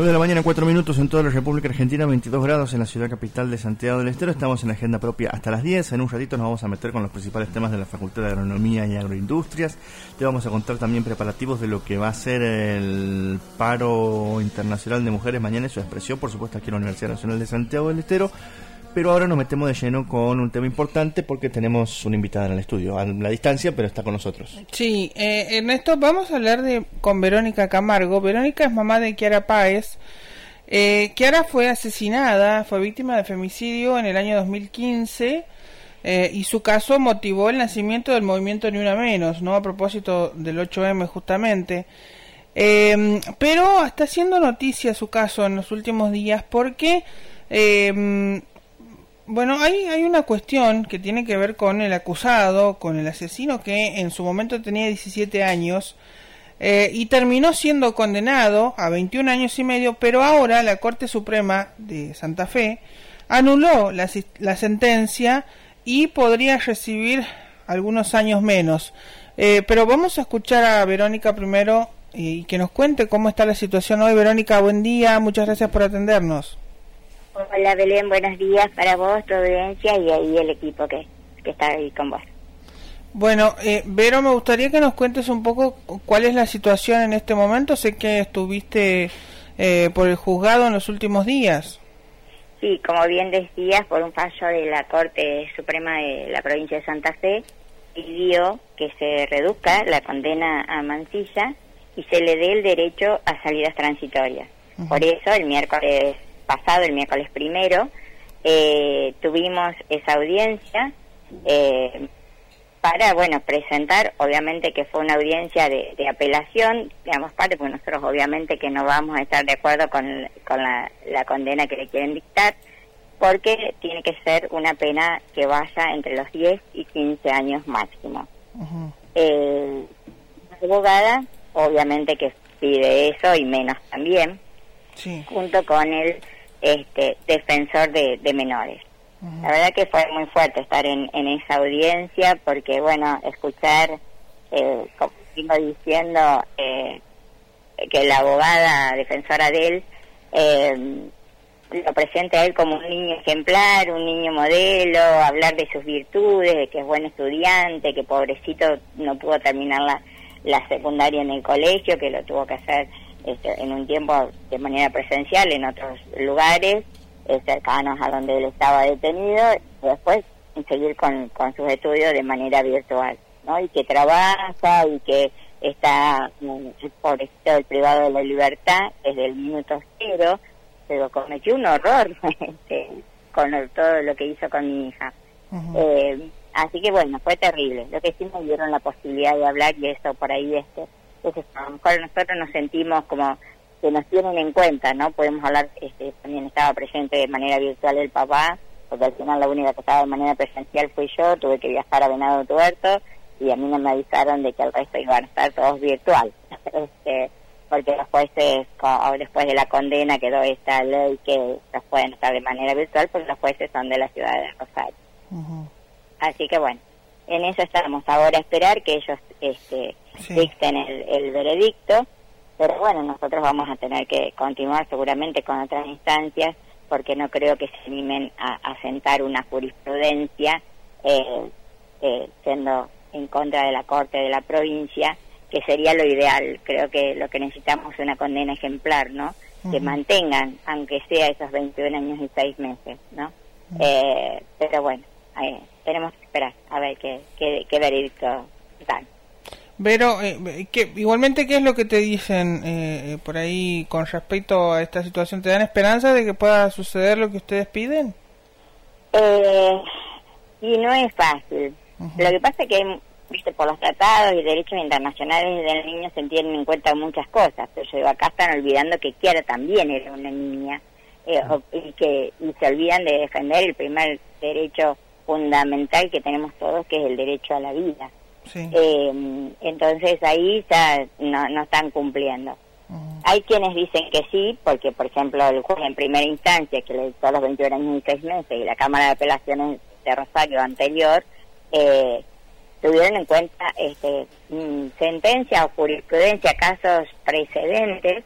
9 de la mañana, 4 minutos en toda la República Argentina, 22 grados en la ciudad capital de Santiago del Estero. Estamos en la agenda propia hasta las 10. En un ratito nos vamos a meter con los principales temas de la Facultad de Agronomía y Agroindustrias. Te vamos a contar también preparativos de lo que va a ser el paro internacional de mujeres mañana su expresión, por supuesto, aquí en la Universidad Nacional de Santiago del Estero. Pero ahora nos metemos de lleno con un tema importante porque tenemos una invitada en el estudio, a la distancia, pero está con nosotros. Sí, eh, Ernesto, vamos a hablar de con Verónica Camargo. Verónica es mamá de Kiara Páez. Eh, Kiara fue asesinada, fue víctima de femicidio en el año 2015 eh, y su caso motivó el nacimiento del movimiento Ni Una Menos, ¿no? A propósito del 8M justamente. Eh, pero está haciendo noticia su caso en los últimos días porque eh, bueno, hay, hay una cuestión que tiene que ver con el acusado, con el asesino que en su momento tenía 17 años eh, y terminó siendo condenado a 21 años y medio, pero ahora la Corte Suprema de Santa Fe anuló la, la sentencia y podría recibir algunos años menos. Eh, pero vamos a escuchar a Verónica primero y que nos cuente cómo está la situación hoy. Verónica, buen día, muchas gracias por atendernos. Hola Belén, buenos días para vos, tu audiencia y ahí el equipo que, que está ahí con vos. Bueno, eh, Vero, me gustaría que nos cuentes un poco cuál es la situación en este momento. Sé que estuviste eh, por el juzgado en los últimos días. Sí, como bien decías, por un fallo de la Corte Suprema de la provincia de Santa Fe, pidió que se reduzca la condena a Mancilla y se le dé el derecho a salidas transitorias. Por eso, el miércoles pasado, el miércoles primero, eh, tuvimos esa audiencia eh, para, bueno, presentar, obviamente que fue una audiencia de, apelación, digamos parte, porque nosotros obviamente que no vamos a estar de acuerdo con, con la, condena que le quieren dictar, porque tiene que ser una pena que vaya entre los 10 y 15 años máximo. Eh, la abogada, obviamente que pide eso y menos también, junto con el este, defensor de, menores. La verdad que fue muy fuerte estar en, en esa audiencia porque, bueno, escuchar, eh, como sigo diciendo, eh, que la abogada defensora de él eh, lo presenta a él como un niño ejemplar, un niño modelo, hablar de sus virtudes, de que es buen estudiante, que pobrecito no pudo terminar la, la secundaria en el colegio, que lo tuvo que hacer este, en un tiempo de manera presencial en otros lugares eh, cercanos a donde él estaba detenido y después seguir con, con sus estudios de manera virtual, ¿no? Y que trabaja y que está mm, por el privado de la libertad desde el minuto cero, pero cometió un horror este, con todo lo que hizo con mi hija. eh, así que bueno, fue terrible. Lo que sí me dieron la posibilidad de hablar y eso por ahí este entonces, a lo mejor nosotros nos sentimos como que nos tienen en cuenta, ¿no? Podemos hablar, este, también estaba presente de manera virtual el papá, porque al final la única que estaba de manera presencial fui yo, tuve que viajar a Venado Tuerto y a mí no me avisaron de que el resto iban a estar todos virtual. este, porque los jueces, después de la condena quedó esta ley que los pueden estar de manera virtual, porque los jueces son de la ciudad de Rosario. Así que bueno, en eso estamos ahora a esperar que ellos este, dicten el, veredicto, pero bueno, nosotros vamos a tener que continuar seguramente con otras instancias porque no creo que se animen a, sentar una jurisprudencia eh, eh, siendo en contra de la Corte de la provincia, que sería lo ideal. Creo que lo que necesitamos es una condena ejemplar, ¿no? Que mantengan, aunque sea esos 21 años y 6 meses, ¿no? eh, pero bueno, eh, tenemos que esperar a ver qué, qué, qué veredicto dan. Pero, eh, que, igualmente, ¿qué es lo que te dicen eh, por ahí con respecto a esta situación? ¿Te dan esperanza de que pueda suceder lo que ustedes piden? Eh, y no es fácil. Lo que pasa es que, viste, por los tratados y derechos internacionales del niño se tienen en cuenta muchas cosas. Pero yo digo, acá están olvidando que Kiara también era una niña eh, y que y se olvidan de defender el primer derecho fundamental que tenemos todos, que es el derecho a la vida. Eh, entonces ahí ya no, no están cumpliendo. Hay quienes dicen que sí, porque por ejemplo el juez en primera instancia, que le dictó los 21 años y 6 meses, y la Cámara de Apelaciones de Rosario anterior, eh, tuvieron en cuenta este, mm, sentencia o jurisprudencia, casos precedentes,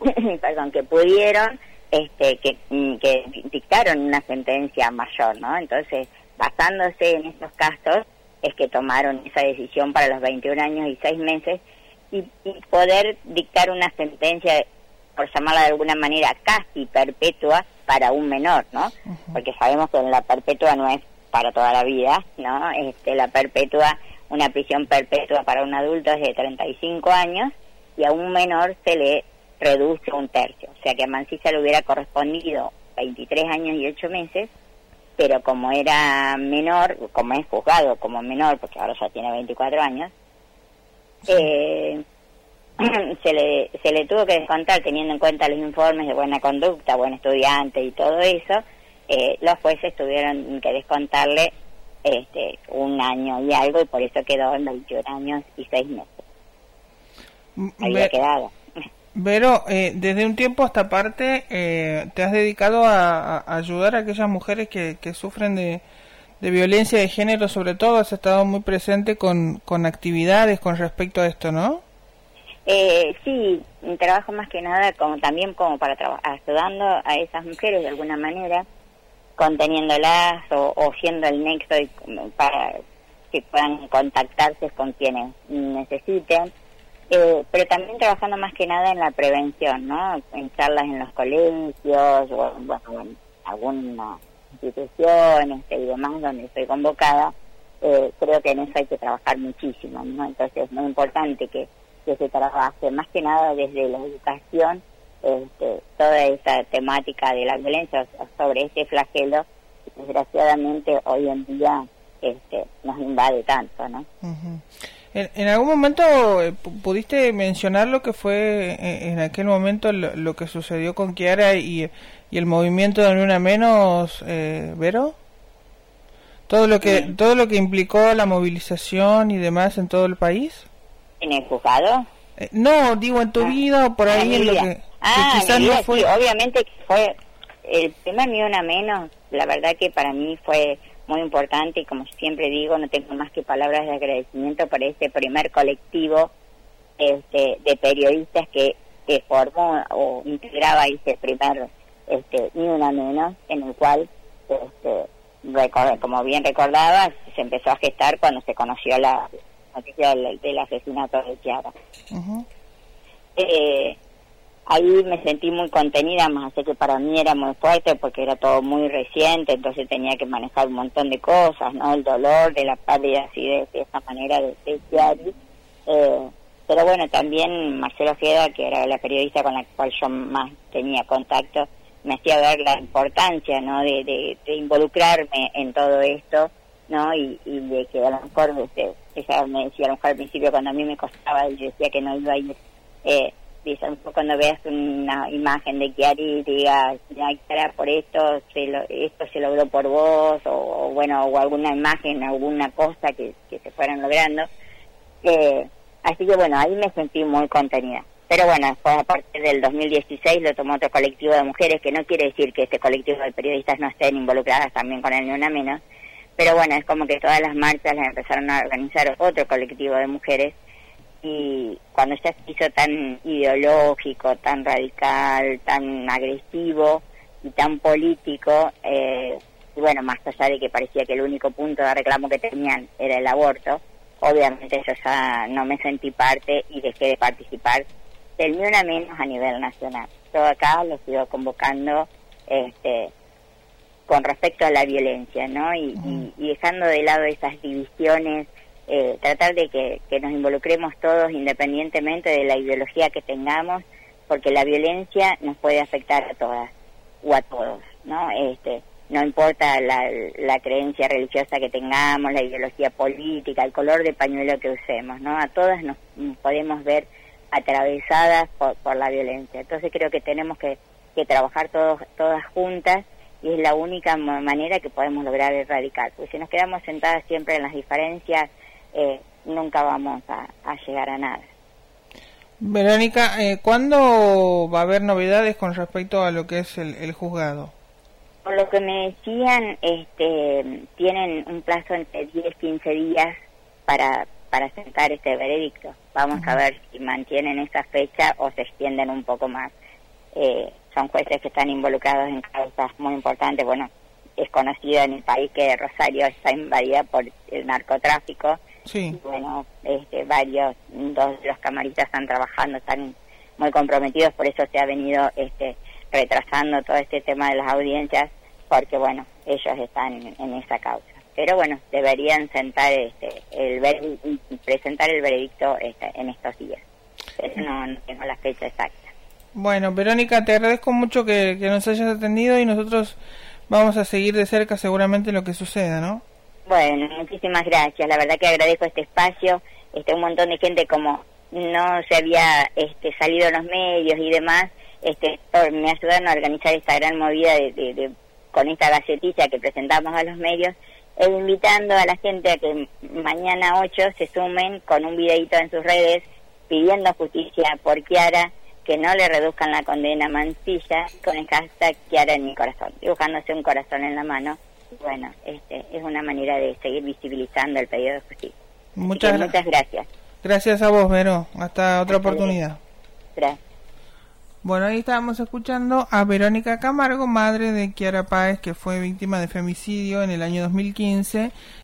perdón, que pudieron, este, que, mm, que dictaron una sentencia mayor, ¿no? Entonces, basándose en estos casos, es que tomaron esa decisión para los 21 años y 6 meses y, poder dictar una sentencia, por llamarla de alguna manera, casi perpetua para un menor, ¿no? Porque sabemos que la perpetua no es para toda la vida, ¿no? Este, la perpetua, una prisión perpetua para un adulto es de 35 años y a un menor se le reduce un tercio. O sea que a Mancilla le hubiera correspondido 23 años y 8 meses, pero como era menor, como es juzgado como menor, porque ahora ya tiene 24 años, eh, se, le, se le tuvo que descontar teniendo en cuenta los informes de buena conducta, buen estudiante y todo eso, eh, los jueces tuvieron que descontarle este, un año y algo y por eso quedó en 21 años y 6 meses. Había quedado. Pero eh, desde un tiempo hasta parte eh, te has dedicado a, ayudar a aquellas mujeres que, que sufren de, violencia de género, sobre todo has estado muy presente con, con actividades con respecto a esto, ¿no? Eh, sí, trabajo más que nada como también como para ayudando a esas mujeres de alguna manera, conteniéndolas o, o siendo el nexo para que puedan contactarse con quienes necesiten eh, pero también trabajando más que nada en la prevención, ¿no? En charlas en los colegios o bueno, en alguna institución este, y demás donde estoy convocada, eh, creo que en eso hay que trabajar muchísimo, ¿no? Entonces es muy importante que, que se trabaje más que nada desde la educación este, toda esa temática de la violencia sobre ese flagelo desgraciadamente hoy en día este, nos invade tanto, ¿no? En, algún momento eh, pudiste mencionar lo que fue eh, en, aquel momento lo, que sucedió con Kiara y, y, el movimiento de Una Menos, eh, Vero? Todo lo que todo lo que implicó la movilización y demás en todo el país. ¿En el juzgado? Eh, no, digo en tu ah. vida o por ahí en lo que, ah, quizás no fue. obviamente que fue el primer Ni Una Menos. La verdad que para mí fue muy importante y como siempre digo, no tengo más que palabras de agradecimiento por este primer colectivo este, de periodistas que, que formó o integraba ese primer, este, ni una menos, en el cual, este, como bien recordaba, se empezó a gestar cuando se conoció la noticia del, asesinato de Chiara. eh, ahí me sentí muy contenida, más así que para mí era muy fuerte porque era todo muy reciente, entonces tenía que manejar un montón de cosas, ¿no? El dolor de la pérdida así de, esa manera de, de eh, pero bueno, también Marcelo Fieda, que era la periodista con la cual yo más tenía contacto, me hacía ver la importancia, ¿no? De, de, involucrarme en todo esto, ¿no? Y, y de que a lo mejor, este, ella me decía a lo mejor al principio cuando a mí me costaba, yo decía que no iba a ir... Eh, cuando veas una imagen de Kiari digas, ya por esto, se lo, esto se logró por vos, o, bueno, o alguna imagen, alguna cosa que, que se fueran logrando. Eh, así que bueno, ahí me sentí muy contenida. Pero bueno, después a partir del 2016 lo tomó otro colectivo de mujeres, que no quiere decir que este colectivo de periodistas no estén involucradas también con el Ni Una Menos, pero bueno, es como que todas las marchas las empezaron a organizar otro colectivo de mujeres y cuando ya se hizo tan ideológico, tan radical, tan agresivo y tan político, eh, y bueno, más allá de que parecía que el único punto de reclamo que tenían era el aborto, obviamente yo ya no me sentí parte y dejé de participar del ni una menos a nivel nacional. Yo acá lo sigo convocando este, con respecto a la violencia, ¿no? y dejando de lado esas divisiones eh, tratar de que, nos involucremos todos independientemente de la ideología que tengamos, porque la violencia nos puede afectar a todas o a todos, ¿no? Este, no importa la, la creencia religiosa que tengamos, la ideología política, el color de pañuelo que usemos, ¿no? A todas nos podemos ver atravesadas por, por la violencia. Entonces creo que tenemos que, que trabajar todos, todas juntas y es la única manera que podemos lograr erradicar. Porque si nos quedamos sentadas siempre en las diferencias, eh, nunca vamos a, llegar a nada. Verónica, eh, ¿cuándo va a haber novedades con respecto a lo que es el, juzgado? Por lo que me decían, este, tienen un plazo entre 10 15 días para, para sentar este veredicto. Vamos a ver si mantienen esa fecha o se extienden un poco más. eh, son jueces que están involucrados en causas muy importantes. Bueno, es conocido en el país que Rosario está invadida por el narcotráfico. Sí. bueno, este, varios, dos de los camaristas están trabajando, están muy comprometidos, por eso se ha venido este, retrasando todo este tema de las audiencias, porque bueno, ellos están en, esa causa. Pero bueno, deberían sentar este, el presentar el veredicto este, en estos días. Pero no, no tengo la fecha exacta. Bueno, Verónica, te agradezco mucho que, que nos hayas atendido y nosotros vamos a seguir de cerca seguramente lo que suceda, ¿no? Bueno, muchísimas gracias. La verdad que agradezco este espacio. Este, un montón de gente como no se había este, salido en los medios y demás, este, me ayudaron a organizar esta gran movida de, con esta gacetilla que presentamos a los medios e invitando a la gente a que mañana 8 se sumen con un videito en sus redes pidiendo justicia por Kiara, que no le reduzcan la condena Mancilla con el hashtag Kiara en mi corazón, dibujándose un corazón en la mano. Bueno, este, es una manera de seguir visibilizando el pedido de justicia. Muchas, muchas gracias. Gracias a vos, Vero. Hasta otra oportunidad. Gracias. Bueno, ahí estábamos escuchando a Verónica Camargo, madre de Kiara Páez, que fue víctima de femicidio en el año 2015